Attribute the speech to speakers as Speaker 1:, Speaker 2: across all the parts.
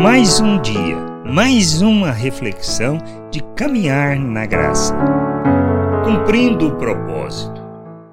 Speaker 1: Mais um dia, mais uma reflexão de caminhar na graça. Cumprindo o propósito.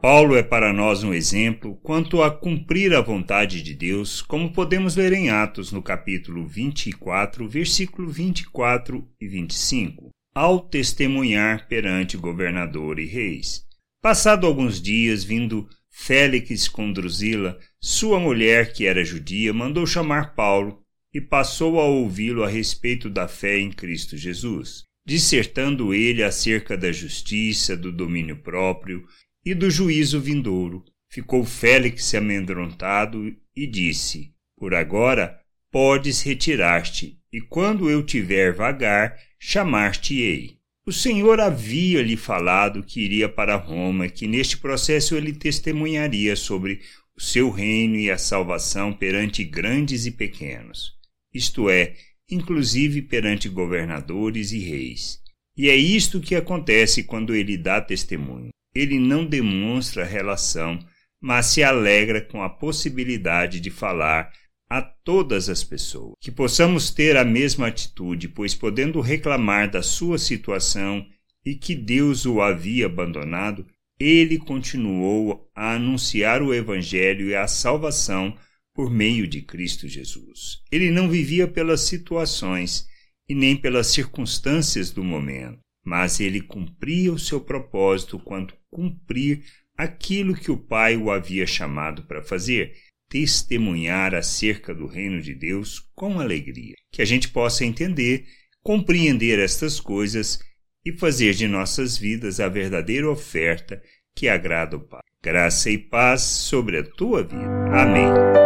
Speaker 1: Paulo é para nós um exemplo quanto a cumprir a vontade de Deus, como podemos ler em Atos no capítulo 24, versículo 24 e 25, ao testemunhar perante governador e reis. Passado alguns dias, vindo Félix com Drusila, sua mulher, que era judia, mandou chamar Paulo e passou a ouvi-lo a respeito da fé em Cristo Jesus, dissertando ele acerca da justiça, do domínio próprio e do juízo vindouro. Ficou Félix amedrontado e disse: Por agora podes retirar-te, e quando eu tiver vagar, chamar-te-ei. O Senhor havia lhe falado que iria para Roma, que neste processo ele testemunharia sobre o seu reino e a salvação perante grandes e pequenos, isto é, inclusive perante governadores e reis. E é isto que acontece quando ele dá testemunho. Ele não demonstra relação, mas se alegra com a possibilidade de falar a todas as pessoas. Que possamos ter a mesma atitude, pois podendo reclamar da sua situação e que Deus o havia abandonado, ele continuou a anunciar o Evangelho e a salvação por meio de Cristo Jesus. Ele não vivia pelas situações e nem pelas circunstâncias do momento, mas ele cumpria o seu propósito quanto cumprir aquilo que o Pai o havia chamado para fazer testemunhar acerca do reino de Deus com alegria. Que a gente possa entender, compreender estas coisas e fazer de nossas vidas a verdadeira oferta que agrada o Pai. Graça e paz sobre a tua vida. Amém.